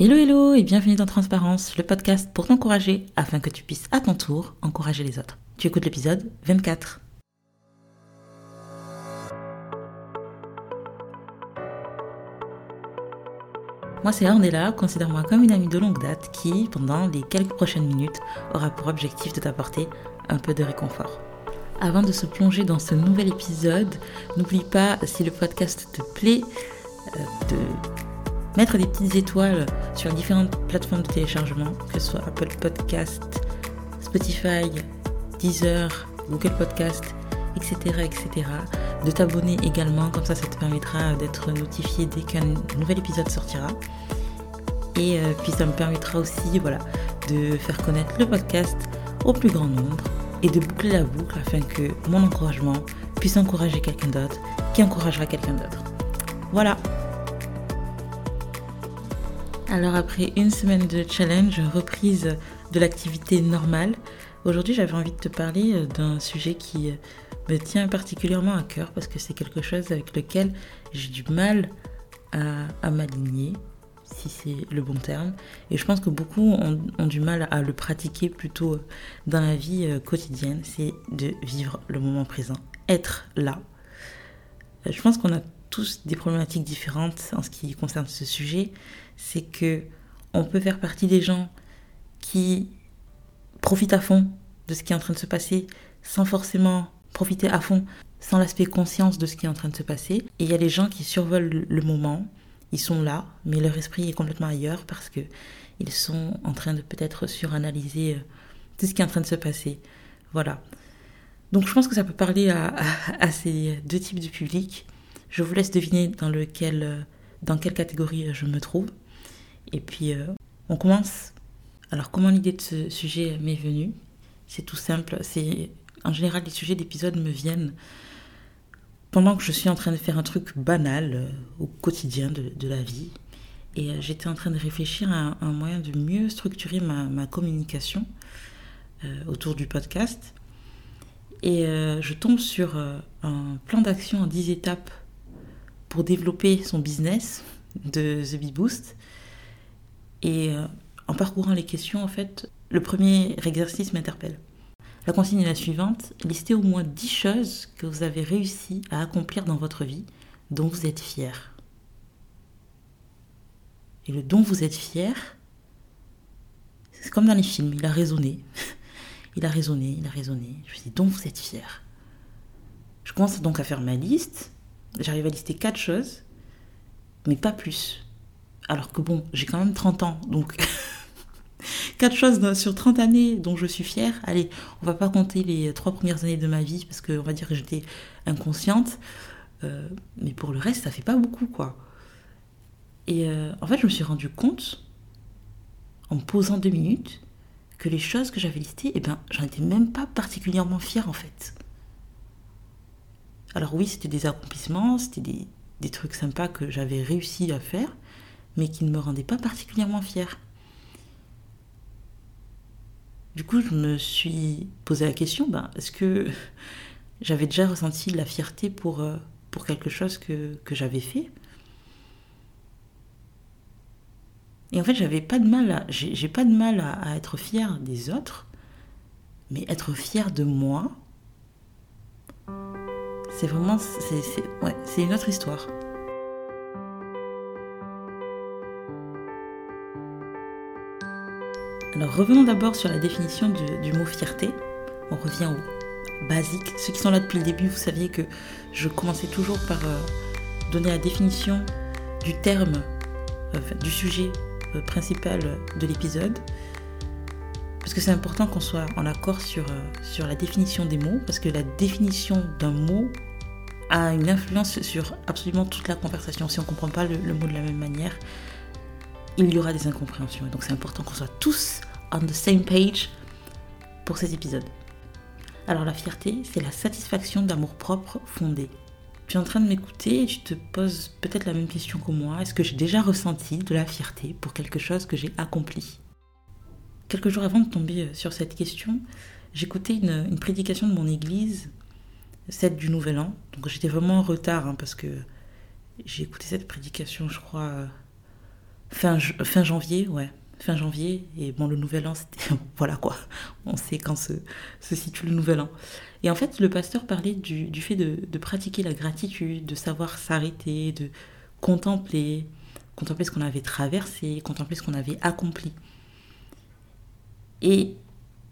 Hello hello et bienvenue dans Transparence, le podcast pour t'encourager afin que tu puisses à ton tour encourager les autres. Tu écoutes l'épisode 24. Moi c'est Ornella, considère-moi comme une amie de longue date qui, pendant les quelques prochaines minutes, aura pour objectif de t'apporter un peu de réconfort. Avant de se plonger dans ce nouvel épisode, n'oublie pas, si le podcast te plaît, euh, de mettre des petites étoiles sur différentes plateformes de téléchargement, que ce soit Apple Podcast, Spotify, Deezer, Google Podcast, etc. etc. De t'abonner également, comme ça ça te permettra d'être notifié dès qu'un nouvel épisode sortira. Et euh, puis ça me permettra aussi voilà, de faire connaître le podcast au plus grand nombre et de boucler la boucle afin que mon encouragement puisse encourager quelqu'un d'autre qui encouragera quelqu'un d'autre. Voilà, alors après une semaine de challenge, reprise de l'activité normale, aujourd'hui j'avais envie de te parler euh, d'un sujet qui euh, me tient particulièrement à cœur parce que c'est quelque chose avec lequel j'ai du mal à, m'aligner, si c'est le bon terme. Et je pense que beaucoup ont, du mal à le pratiquer plutôt euh, dans la vie quotidienne, c'est de vivre le moment présent, être là. Je pense qu'on a tous des problématiques différentes en ce qui concerne ce sujet c'est que on peut faire partie des gens qui profitent à fond de ce qui est en train de se passer sans forcément profiter à fond, sans l'aspect conscience de ce qui est en train de se passer. Et il y a les gens qui survolent le moment, ils sont là, mais leur esprit est complètement ailleurs parce que ils sont en train de peut-être suranalyser euh, tout ce qui est en train de se passer. Voilà. Donc je pense que ça peut parler à, à ces deux types de publics. Je vous laisse deviner dans lequel, euh, dans quelle catégorie je me trouve. Et puis, euh, on commence. Alors, comment l'idée de ce sujet m'est venue? C'est tout simple. C'est En général, les sujets d'épisode me viennent pendant que je suis en train de faire un truc banal euh, au quotidien de, la vie. Et euh, j'étais en train de réfléchir à un, moyen de mieux structurer ma, communication autour du podcast. Et je tombe sur un plan d'action en 10 étapes pour développer son business de The Bee Boost. Et euh, en parcourant les questions, en fait, le premier exercice m'interpelle. La consigne est la suivante. Listez au moins 10 choses que vous avez réussi à accomplir dans votre vie dont vous êtes fier. Et le dont vous êtes fier, c'est comme dans les films, il a raisonné. il a raisonné, il a raisonné. Je me dis, dont vous êtes fier. Je commence donc à faire ma liste. J'arrive à lister 4 choses, mais pas plus. Alors que bon, j'ai quand même 30 ans, donc quatre choses sur 30 années dont je suis fière. Allez, on va pas compter les trois premières années de ma vie parce qu'on va dire que j'étais inconsciente. Euh, mais pour le reste, ça fait pas beaucoup, quoi. Et euh, en fait, je me suis rendu compte, en me posant deux minutes, que les choses que j'avais listées, eh ben, j'en étais même pas particulièrement fière, en fait. Alors oui, c'était des accomplissements, c'était des trucs sympas que j'avais réussi à faire, mais qui ne me rendait pas particulièrement fière. Du coup, je me suis posé la question, ben, est-ce que j'avais déjà ressenti de la fierté pour, euh, quelque chose que, j'avais fait? Et en fait, j'avais pas de mal à, j'ai, pas de mal à, être fière des autres, mais être fière de moi, c'est vraiment, c'est une autre histoire. Alors revenons d'abord sur la définition du, mot fierté. On revient au basique. Ceux qui sont là depuis le début, vous saviez que je commençais toujours par euh, donner la définition du terme, du sujet euh, principal de l'épisode. Parce que c'est important qu'on soit en accord sur, euh, sur la définition des mots, parce que la définition d'un mot a une influence sur absolument toute la conversation. Si on ne comprend pas le, mot de la même manière, il y aura des incompréhensions. Donc c'est important qu'on soit tous on the same page pour cet épisode. Alors la fierté, c'est la satisfaction d'amour-propre fondé. Tu es en train de m'écouter et tu te poses peut-être la même question que moi. Est-ce que j'ai déjà ressenti de la fierté pour quelque chose que j'ai accompli? Quelques jours avant de tomber sur cette question, j'écoutais une, prédication de mon église, celle du Nouvel An. Donc j'étais vraiment en retard hein, parce que j'ai écouté cette prédication, je crois, fin, fin janvier, ouais, fin janvier. Et bon, le nouvel an, c'était. voilà quoi. On sait quand se, situe le nouvel an. Et en fait, le pasteur parlait du, du fait de, de, pratiquer la gratitude, de savoir s'arrêter, de contempler, contempler ce qu'on avait traversé, contempler ce qu'on avait accompli. Et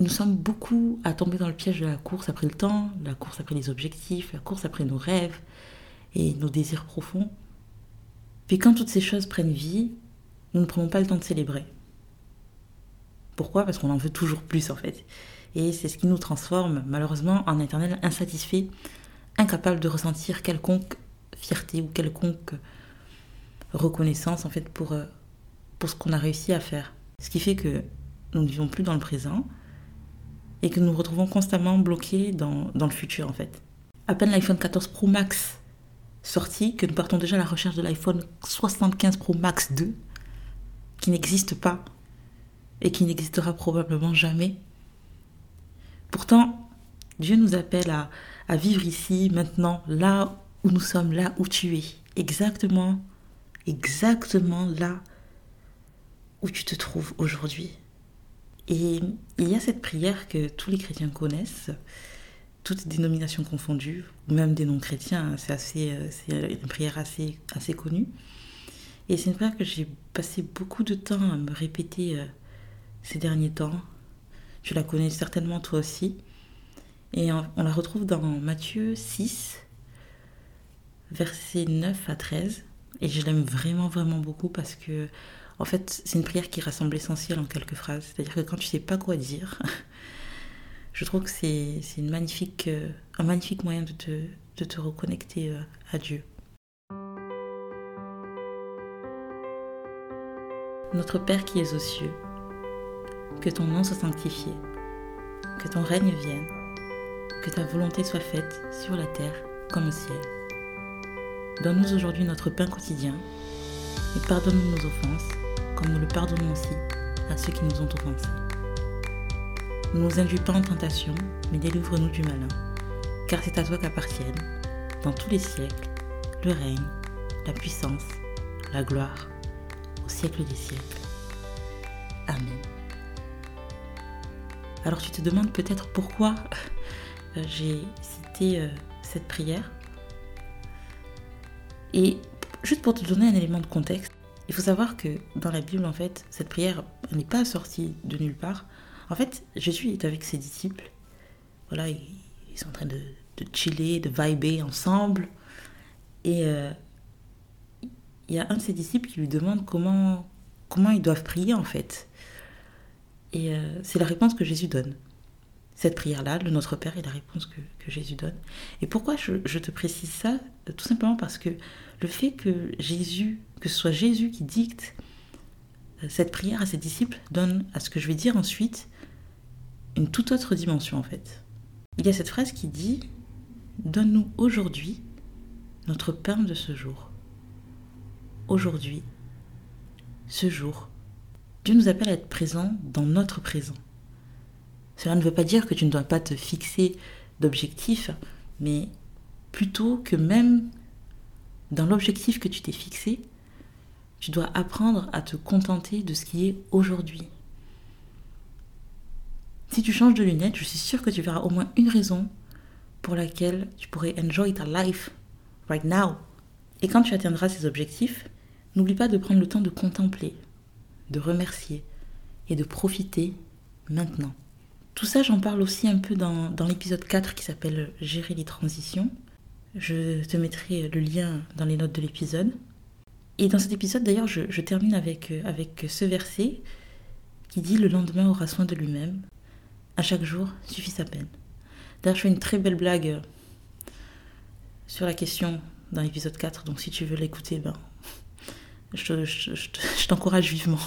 nous sommes beaucoup à tomber dans le piège de la course après le temps, la course après les objectifs, la course après nos rêves et nos désirs profonds. Puis quand toutes ces choses prennent vie, nous ne prenons pas le temps de célébrer. Pourquoi? Parce qu'on en veut toujours plus en fait. Et c'est ce qui nous transforme malheureusement en éternel insatisfait, incapable de ressentir quelconque fierté ou quelconque reconnaissance en fait pour, euh, pour ce qu'on a réussi à faire. Ce qui fait que nous ne vivons plus dans le présent et que nous nous retrouvons constamment bloqués dans, dans le futur en fait. À peine l'iPhone 14 Pro Max sorti que nous partons déjà à la recherche de l'iPhone 75 Pro Max 2 qui n'existe pas et qui n'existera probablement jamais. Pourtant, Dieu nous appelle à, vivre ici, maintenant, là où nous sommes, là où tu es, exactement, exactement là où tu te trouves aujourd'hui. Et il y a cette prière que tous les chrétiens connaissent, toutes dénominations confondues, ou même des non-chrétiens, c'est assez, euh, c'est une prière assez, assez connue. Et c'est une prière que j'ai passé beaucoup de temps à me répéter euh, ces derniers temps. Tu la connais certainement toi aussi. Et on, la retrouve dans Matthieu 6, versets 9 à 13. Et je l'aime vraiment, vraiment beaucoup parce que en fait, c'est une prière qui rassemble l'essentiel en quelques phrases. C'est-à-dire que quand tu sais pas quoi dire, je trouve que c'est une magnifique, euh, un magnifique moyen de te, de te reconnecter euh, à Dieu. Notre Père qui es aux cieux, que ton nom soit sanctifié, que ton règne vienne, que ta volonté soit faite sur la terre comme au ciel. Donne-nous aujourd'hui notre pain quotidien et pardonne-nous nos offenses comme nous le pardonnons aussi à ceux qui nous ont offensés. Ne nous induis pas en tentation, mais délivre-nous du malin, car c'est à toi qu'appartiennent, dans tous les siècles, le règne, la puissance, la gloire, au siècle des siècles. Amen. Alors tu te demandes peut-être pourquoi euh, j'ai cité euh, cette prière. Et juste pour te donner un élément de contexte, il faut savoir que dans la Bible, en fait, cette prière n'est pas sortie de nulle part. En fait, Jésus est avec ses disciples. Voilà, ils, sont en train de, chiller, de vibrer ensemble. Et euh, il y a un de ses disciples qui lui demande comment ils doivent prier, en fait. Et euh, c'est la réponse que Jésus donne. Cette prière-là, le Notre Père, est la réponse que, Jésus donne. Et pourquoi je, je te précise ça? Tout simplement parce que le fait que Jésus que ce soit Jésus qui dicte euh, cette prière à ses disciples donne à ce que je vais dire ensuite une toute autre dimension en fait. Il y a cette phrase qui dit Donne-nous aujourd'hui notre pain de ce jour. Aujourd'hui, ce jour, Dieu nous appelle à être présent dans notre présent. Cela ne veut pas dire que tu ne dois pas te fixer d'objectifs, mais plutôt que même dans l'objectif que tu t'es fixé, tu dois apprendre à te contenter de ce qui est aujourd'hui. Si tu changes de lunettes, je suis sûre que tu verras au moins une raison pour laquelle tu pourrais enjoy ta life right now. Et quand tu atteindras ces objectifs, n'oublie pas de prendre le temps de contempler, de remercier et de profiter maintenant. Tout ça, j'en parle aussi un peu dans, dans l'épisode 4 qui s'appelle Gérer les transitions. Je te mettrai le lien dans les notes de l'épisode. Et dans cet épisode, d'ailleurs, je, termine avec, avec ce verset qui dit Le lendemain aura soin de lui-même. À chaque jour suffit sa peine. D'ailleurs, je fais une très belle blague sur la question dans l'épisode 4. Donc, si tu veux l'écouter, ben, je, t'encourage vivement.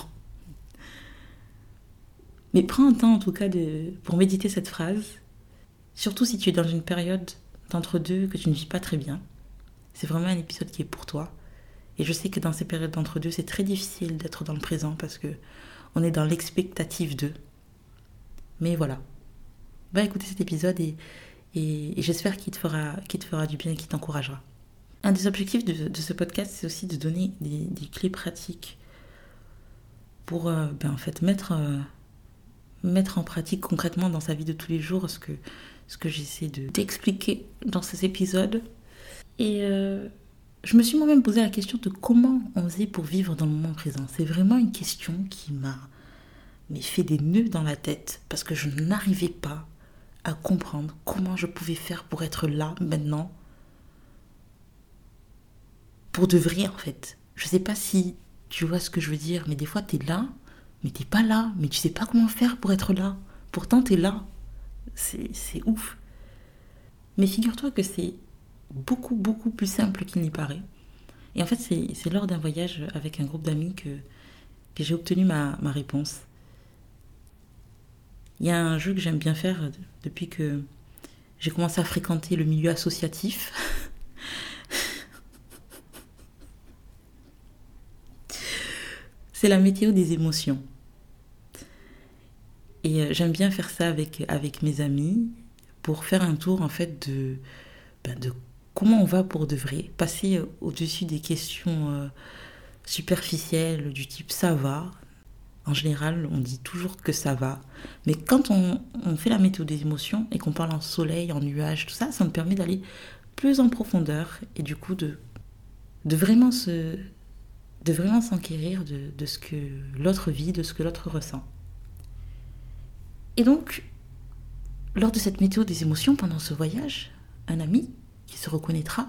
Mais prends un temps, en tout cas, de, pour méditer cette phrase. Surtout si tu es dans une période d'entre-deux que tu ne vis pas très bien. C'est vraiment un épisode qui est pour toi. Et je sais que dans ces périodes d'entre-deux, c'est très difficile d'être dans le présent parce que on est dans l'expectative d'eux. Mais voilà. Va écouter cet épisode et, j'espère qu'il te, fera, te fera du bien et qu'il t'encouragera. Un des objectifs de, ce podcast, c'est aussi de donner des, clés pratiques pour ben, en fait mettre, mettre en pratique concrètement dans sa vie de tous les jours ce que, ce que j'essaie d'expliquer dans ces épisodes. Et je me suis moi-même posé la question de comment on faisait pour vivre dans le moment présent. C'est vraiment une question qui m'a fait des nœuds dans la tête parce que je n'arrivais pas à comprendre comment je pouvais faire pour être là maintenant. Pour de vrai en fait. Je sais pas si tu vois ce que je veux dire, mais des fois tu es là, mais t'es pas là, mais tu sais pas comment faire pour être là. Pourtant tu es là. C'est ouf. Mais figure-toi que c'est beaucoup, beaucoup plus simple qu'il n'y paraît. Et en fait, c'est lors d'un voyage avec un groupe d'amis que, j'ai obtenu ma, réponse. Il y a un jeu que j'aime bien faire depuis que j'ai commencé à fréquenter le milieu associatif. c'est la météo des émotions. Et euh, j'aime bien faire ça avec, mes amis pour faire un tour en fait de, ben comment on va pour de vrai Passer euh, au-dessus des questions euh, superficielles du type ça va. En général, on dit toujours que ça va. Mais quand on, fait la méthode des émotions et qu'on parle en soleil, en nuages, tout ça, ça me permet d'aller plus en profondeur et du coup de, de vraiment se de vraiment s'enquérir de, ce que l'autre vit, de ce que l'autre ressent. Et donc, lors de cette méthode des émotions pendant ce voyage, un ami qui se reconnaîtra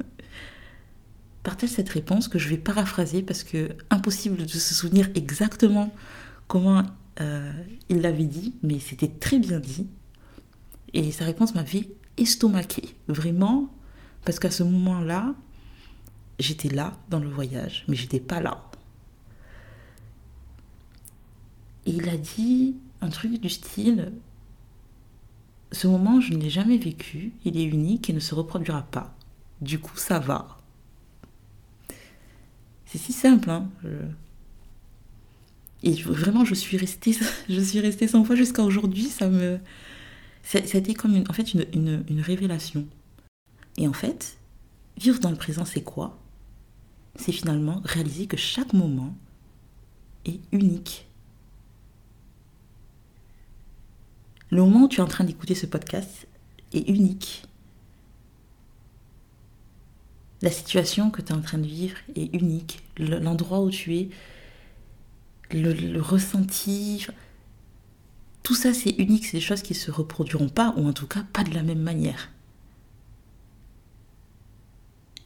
partage cette réponse que je vais paraphraser parce que impossible de se souvenir exactement comment euh, il l'avait dit, mais c'était très bien dit. Et sa réponse m'avait estomaqué, vraiment, parce qu'à ce moment-là, j'étais là dans le voyage, mais j'étais pas là. Et il a dit un truc du style ce moment, je ne l'ai jamais vécu, il est unique et ne se reproduira pas. Du coup, ça va. C'est si simple, hein. Et vraiment, je suis restée, je suis restée 100 fois jusqu'à aujourd'hui. Ça me, c'était comme en fait une, une révélation. Et en fait, vivre dans le présent, c'est quoi? C'est finalement réaliser que chaque moment est unique Le moment où tu es en train d'écouter ce podcast est unique. La situation que tu es en train de vivre est unique. L'endroit où tu es, le, ressenti, tout ça c'est unique. C'est des choses qui ne se reproduiront pas, ou en tout cas pas de la même manière.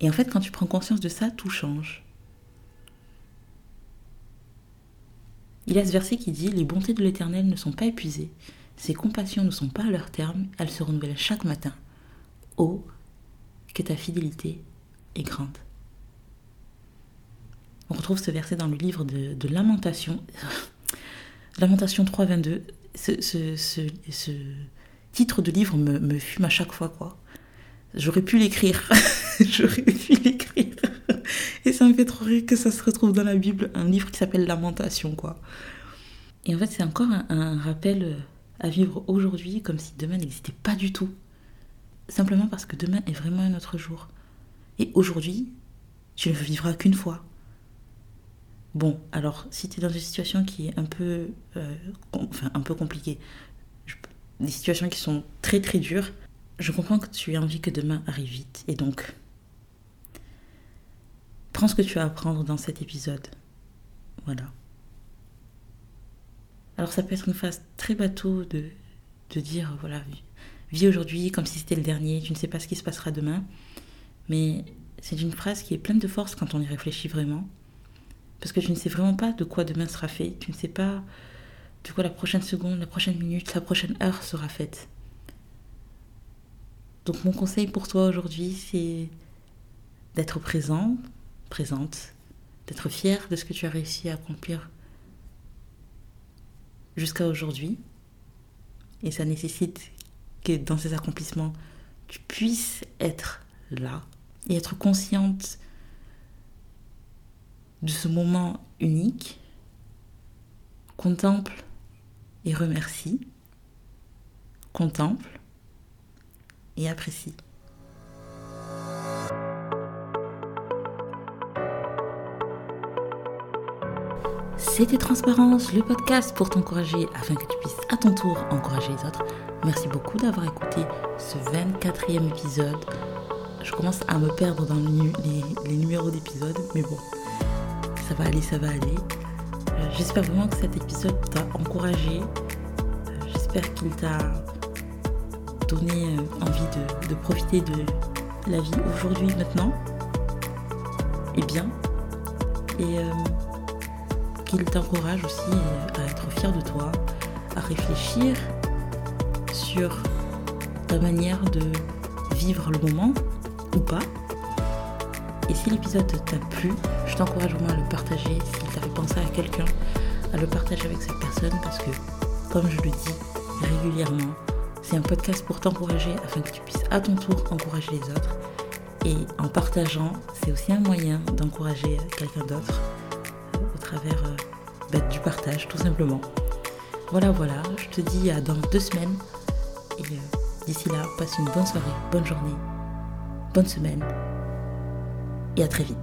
Et en fait, quand tu prends conscience de ça, tout change. Il y a ce verset qui dit Les bontés de l'Éternel ne sont pas épuisées, ces compassions ne sont pas à leur terme, elles se renouvellent chaque matin. Oh, que ta fidélité est grande. On retrouve ce verset dans le livre de, Lamentation. Lamentation 3, 22. Ce, titre de livre me, fume à chaque fois, quoi. J'aurais pu l'écrire. J'aurais pu l'écrire. Et ça me fait trop rire que ça se retrouve dans la Bible, un livre qui s'appelle Lamentation, quoi. Et en fait, c'est encore un rappel à vivre aujourd'hui comme si demain n'existait pas du tout. Simplement parce que demain est vraiment un autre jour. Et aujourd'hui, tu ne vivras qu'une fois. Bon, alors si tu es dans une situation qui est un peu, euh, enfin, un peu compliquée, des situations qui sont très très dures, je comprends que tu aies envie que demain arrive vite. Et donc, prends ce que tu as à apprendre dans cet épisode. Voilà. Alors ça peut être une phase très bateau de, de dire, voilà, vis aujourd'hui comme si c'était le dernier, tu ne sais pas ce qui se passera demain. Mais c'est une phrase qui est pleine de force quand on y réfléchit vraiment. Parce que tu ne sais vraiment pas de quoi demain sera fait. Tu ne sais pas de quoi la prochaine seconde, la prochaine minute, la prochaine heure sera faite. Donc mon conseil pour toi aujourd'hui, c'est d'être présent, présente, d'être fier de ce que tu as réussi à accomplir jusqu'à aujourd'hui. Et ça nécessite que dans ces accomplissements, tu puisses être là et être consciente de ce moment unique. Contemple et remercie. Contemple et apprécie. C'était Transparence, le podcast pour t'encourager afin que tu puisses à ton tour encourager les autres. Merci beaucoup d'avoir écouté ce 24e épisode. Je commence à me perdre dans les, numéros d'épisodes, mais bon, ça va aller, ça va aller. Euh, j'espère vraiment que cet épisode t'a encouragé. Euh, j'espère qu'il t'a donné euh, envie de, profiter de la vie aujourd'hui, maintenant. Et bien. Et qu'il t'encourage aussi à être fier de toi, à réfléchir sur ta manière de vivre le moment ou pas. Et si l'épisode t'a plu, je t'encourage vraiment à le partager. S'il t'a fait penser à quelqu'un, à le partager avec cette personne parce que, comme je le dis régulièrement, c'est un podcast pour t'encourager afin que tu puisses à ton tour encourager les autres. Et en partageant, c'est aussi un moyen d'encourager quelqu'un d'autre euh, au travers euh, bah, du partage, tout simplement. Voilà, voilà, je te dis à dans deux semaines. Et euh, d'ici là, passe une bonne soirée, bonne journée, bonne semaine. Et à très vite.